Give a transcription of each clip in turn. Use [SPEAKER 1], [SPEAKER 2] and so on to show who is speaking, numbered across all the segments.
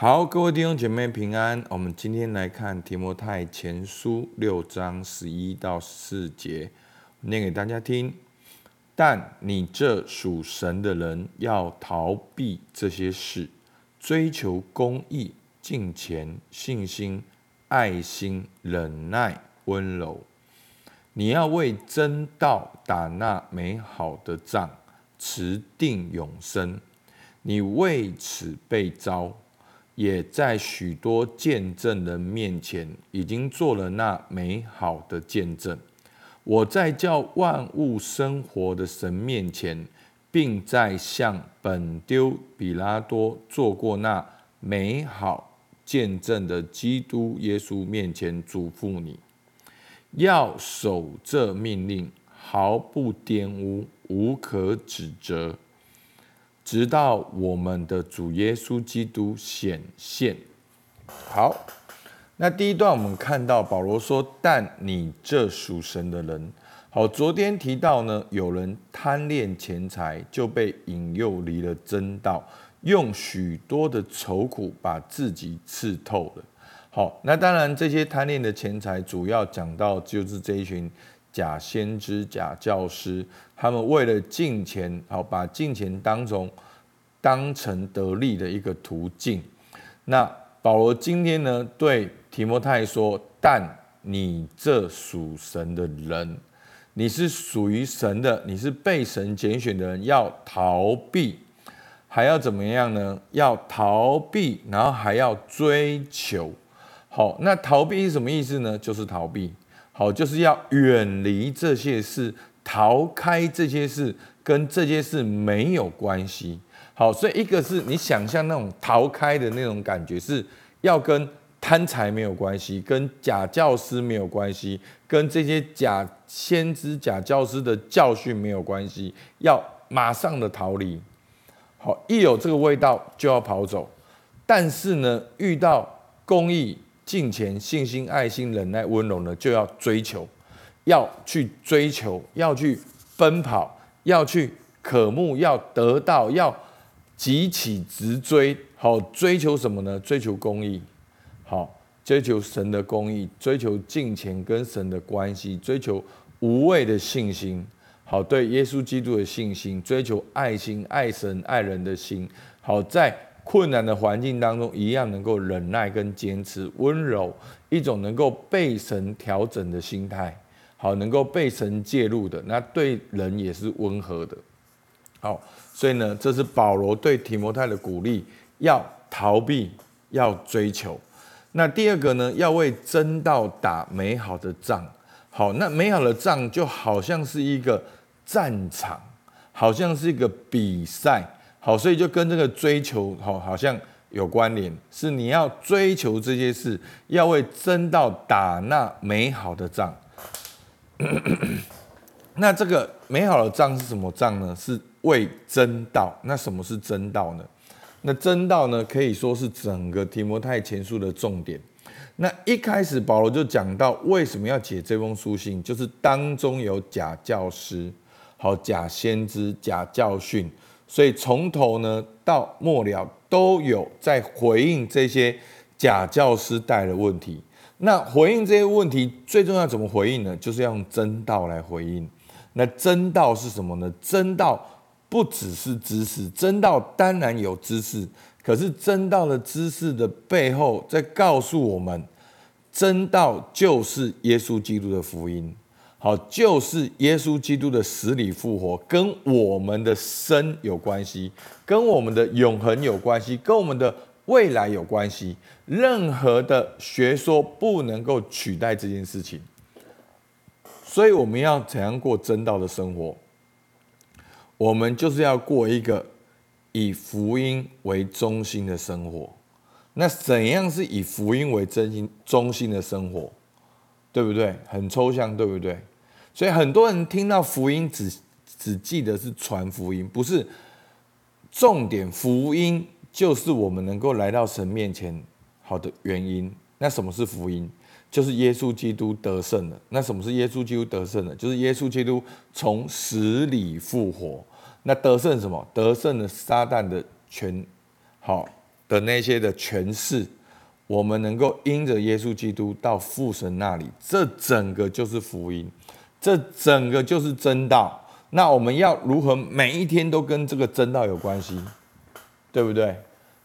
[SPEAKER 1] 好，各位弟兄姐妹平安。我们今天来看提摩太前书六章十一到四节，念给大家听。但你这属神的人要逃避这些事，追求公义、敬虔、信心、爱心、忍耐、温柔。你要为真道打那美好的仗，持定永生。你为此被招。也在许多见证人面前，已经做了那美好的见证。我在叫万物生活的神面前，并在向本丢比拉多做过那美好见证的基督耶稣面前嘱咐你，要守这命令，毫不玷污，无可指责。直到我们的主耶稣基督显现。好，那第一段我们看到保罗说：“但你这属神的人，好，昨天提到呢，有人贪恋钱财，就被引诱离了真道，用许多的愁苦把自己刺透了。好，那当然这些贪恋的钱财，主要讲到就是这一群假先知、假教师。”他们为了金钱，好把金钱当成当成得利的一个途径。那保罗今天呢，对提摩太说：“但你这属神的人，你是属于神的，你是被神拣选的人，要逃避，还要怎么样呢？要逃避，然后还要追求。好，那逃避是什么意思呢？就是逃避，好，就是要远离这些事。”逃开这些事，跟这些事没有关系。好，所以一个是你想象那种逃开的那种感觉，是要跟贪财没有关系，跟假教师没有关系，跟这些假先知、假教师的教训没有关系，要马上的逃离。好，一有这个味道就要跑走。但是呢，遇到公益、敬虔、信心、爱心、忍耐、温柔呢，就要追求。要去追求，要去奔跑，要去渴慕，要得到，要急起直追。好，追求什么呢？追求公义，好，追求神的公义，追求敬虔跟神的关系，追求无畏的信心，好，对耶稣基督的信心，追求爱心，爱神爱人的心，好，在困难的环境当中，一样能够忍耐跟坚持，温柔，一种能够被神调整的心态。好，能够被神介入的，那对人也是温和的。好，所以呢，这是保罗对提摩太的鼓励，要逃避，要追求。那第二个呢，要为真道打美好的仗。好，那美好的仗就好像是一个战场，好像是一个比赛。好，所以就跟这个追求，好，好像有关联，是你要追求这些事，要为真道打那美好的仗。那这个美好的仗是什么仗呢？是为真道。那什么是真道呢？那真道呢，可以说是整个提摩太前书的重点。那一开始保罗就讲到，为什么要写这封书信，就是当中有假教师、好假先知、假教训，所以从头呢到末了都有在回应这些假教师带的问题。那回应这些问题最重要怎么回应呢？就是要用真道来回应。那真道是什么呢？真道不只是知识，真道当然有知识，可是真道的知识的背后，在告诉我们，真道就是耶稣基督的福音。好，就是耶稣基督的死里复活，跟我们的生有关系，跟我们的永恒有关系，跟我们的。未来有关系，任何的学说不能够取代这件事情，所以我们要怎样过真道的生活？我们就是要过一个以福音为中心的生活。那怎样是以福音为中心中心的生活？对不对？很抽象，对不对？所以很多人听到福音只只记得是传福音，不是重点福音。就是我们能够来到神面前好的原因。那什么是福音？就是耶稣基督得胜了。那什么是耶稣基督得胜了？就是耶稣基督从死里复活。那得胜什么？得胜了撒旦的权，好的那些的权势，我们能够因着耶稣基督到父神那里，这整个就是福音，这整个就是真道。那我们要如何每一天都跟这个真道有关系，对不对？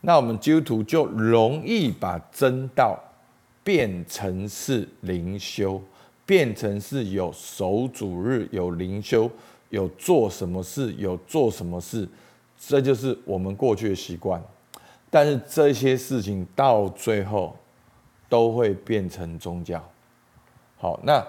[SPEAKER 1] 那我们基督徒就容易把真道变成是灵修，变成是有守主日、有灵修、有做什么事、有做什么事，这就是我们过去的习惯。但是这些事情到最后都会变成宗教。好，那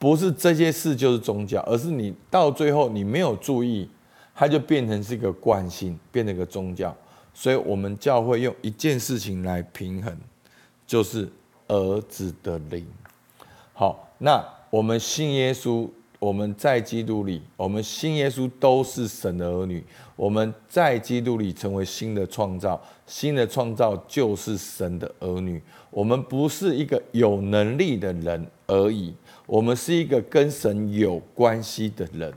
[SPEAKER 1] 不是这些事就是宗教，而是你到最后你没有注意，它就变成是一个惯性，变成一个宗教。所以，我们教会用一件事情来平衡，就是儿子的灵。好，那我们信耶稣，我们在基督里，我们信耶稣都是神的儿女。我们在基督里成为新的创造，新的创造就是神的儿女。我们不是一个有能力的人而已，我们是一个跟神有关系的人。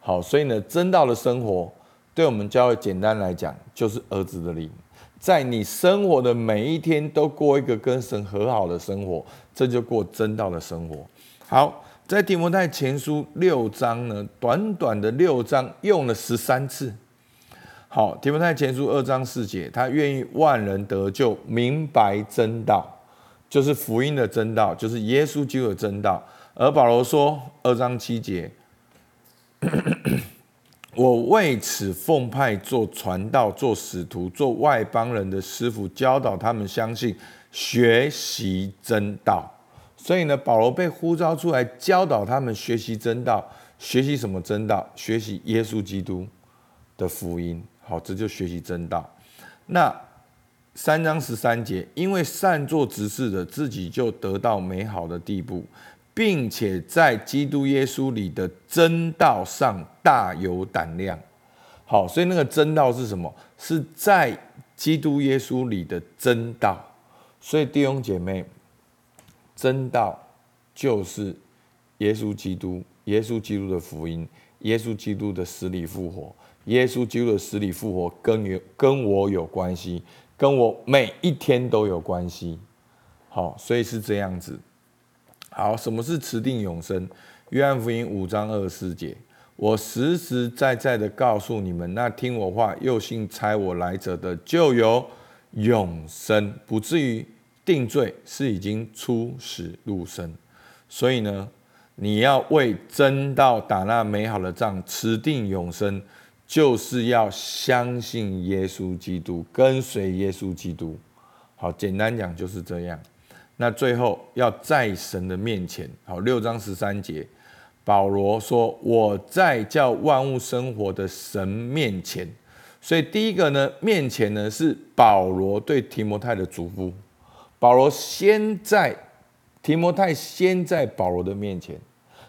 [SPEAKER 1] 好，所以呢，真道的生活。对我们教会简单来讲，就是儿子的灵，在你生活的每一天都过一个跟神和好的生活，这就过真道的生活。好，在提摩太前书六章呢，短短的六章用了十三次。好，提摩太前书二章四节，他愿意万人得救，明白真道，就是福音的真道，就是耶稣基督的真道。而保罗说二章七节。我为此奉派做传道、做使徒、做外邦人的师傅，教导他们相信、学习真道。所以呢，保罗被呼召出来教导他们学习真道。学习什么真道？学习耶稣基督的福音。好，这就学习真道。那三章十三节，因为善做执事的，自己就得到美好的地步。并且在基督耶稣里的真道上大有胆量。好，所以那个真道是什么？是在基督耶稣里的真道。所以弟兄姐妹，真道就是耶稣基督，耶稣基督的福音，耶稣基督的死里复活，耶稣基督的死里复活跟有跟我有关系，跟我每一天都有关系。好，所以是这样子。好，什么是持定永生？约翰福音五章二十四节，我实实在在的告诉你们，那听我话又信差我来者的，就有永生，不至于定罪，是已经出死入生。所以呢，你要为真道打那美好的仗，持定永生，就是要相信耶稣基督，跟随耶稣基督。好，简单讲就是这样。那最后要在神的面前，好，六章十三节，保罗说：“我在叫万物生活的神面前。”所以第一个呢，面前呢是保罗对提摩太的嘱咐。保罗先在提摩太先在保罗的面前，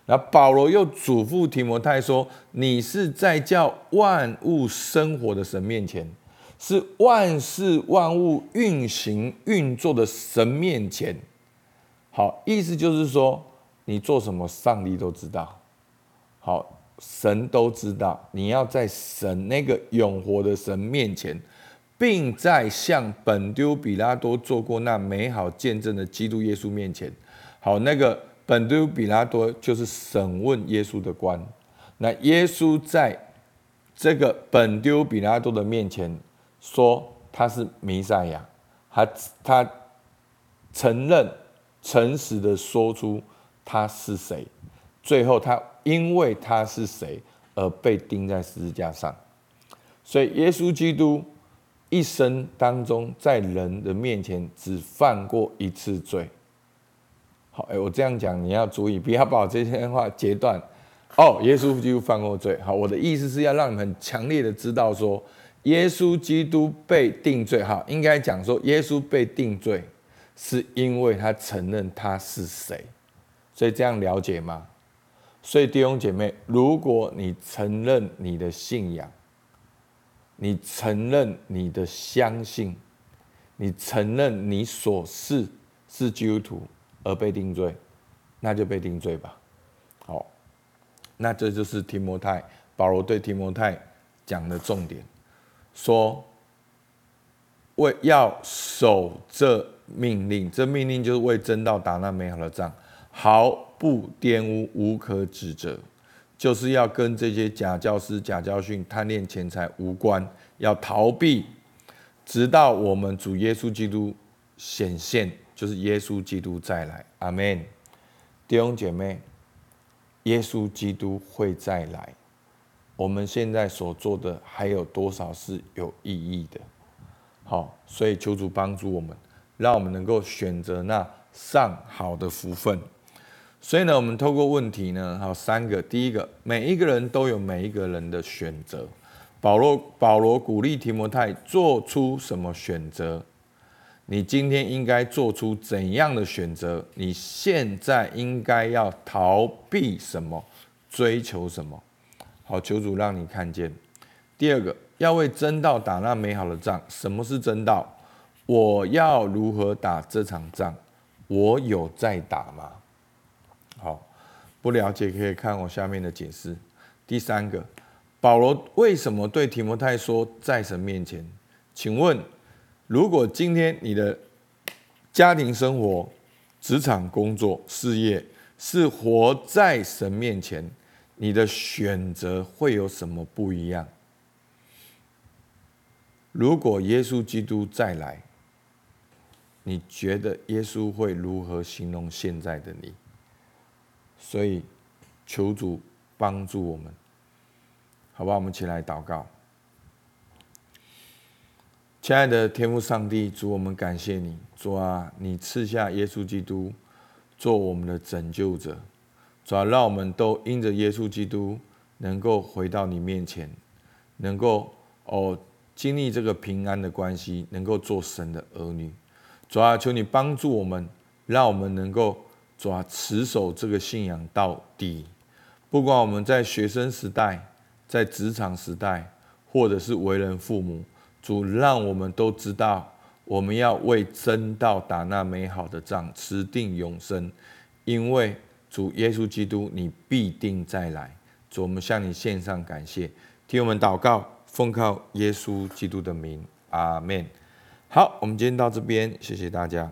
[SPEAKER 1] 那保罗又嘱咐提摩太说：“你是在叫万物生活的神面前。”是万事万物运行运作的神面前，好，意思就是说，你做什么，上帝都知道。好，神都知道，你要在神那个永活的神面前，并在向本丢比拉多做过那美好见证的基督耶稣面前。好，那个本丢比拉多就是审问耶稣的官。那耶稣在这个本丢比拉多的面前。说他是弥赛亚，他他承认诚实的说出他是谁，最后他因为他是谁而被钉在十字架上，所以耶稣基督一生当中在人的面前只犯过一次罪。好，哎，我这样讲你要注意，不要把我这些话截断。哦，耶稣基督犯过罪。好，我的意思是要让你们强烈的知道说。耶稣基督被定罪，哈，应该讲说，耶稣被定罪，是因为他承认他是谁，所以这样了解吗？所以弟兄姐妹，如果你承认你的信仰，你承认你的相信，你承认你所是是基督徒而被定罪，那就被定罪吧。好，那这就是提摩太保罗对提摩太讲的重点。说，为要守这命令，这命令就是为真道打那美好的仗，毫不玷污，无可指责，就是要跟这些假教师、假教训、贪恋钱财无关，要逃避，直到我们主耶稣基督显现，就是耶稣基督再来。阿门。弟兄姐妹，耶稣基督会再来，我们现在所做的还有多少是有意义的？好，所以求主帮助我们，让我们能够选择那上好的福分。所以呢，我们透过问题呢，有三个。第一个，每一个人都有每一个人的选择。保罗保罗鼓励提摩太做出什么选择？你今天应该做出怎样的选择？你现在应该要逃避什么？追求什么？好，求主让你看见。第二个。要为真道打那美好的仗。什么是真道？我要如何打这场仗？我有在打吗？好，不了解可以看我下面的解释。第三个，保罗为什么对提摩太说，在神面前？请问，如果今天你的家庭生活、职场工作、事业是活在神面前，你的选择会有什么不一样？如果耶稣基督再来，你觉得耶稣会如何形容现在的你？所以求主帮助我们，好吧？我们起来祷告。亲爱的天父上帝，主我们感谢你，主啊，你赐下耶稣基督做我们的拯救者，主啊，让我们都因着耶稣基督能够回到你面前，能够哦。经历这个平安的关系，能够做神的儿女，主啊，求你帮助我们，让我们能够主啊持守这个信仰到底。不管我们在学生时代、在职场时代，或者是为人父母，主让我们都知道，我们要为真道打那美好的仗，持定永生。因为主耶稣基督，你必定再来。主，我们向你献上感谢，替我们祷告。奉靠耶稣基督的名，阿门。好，我们今天到这边，谢谢大家。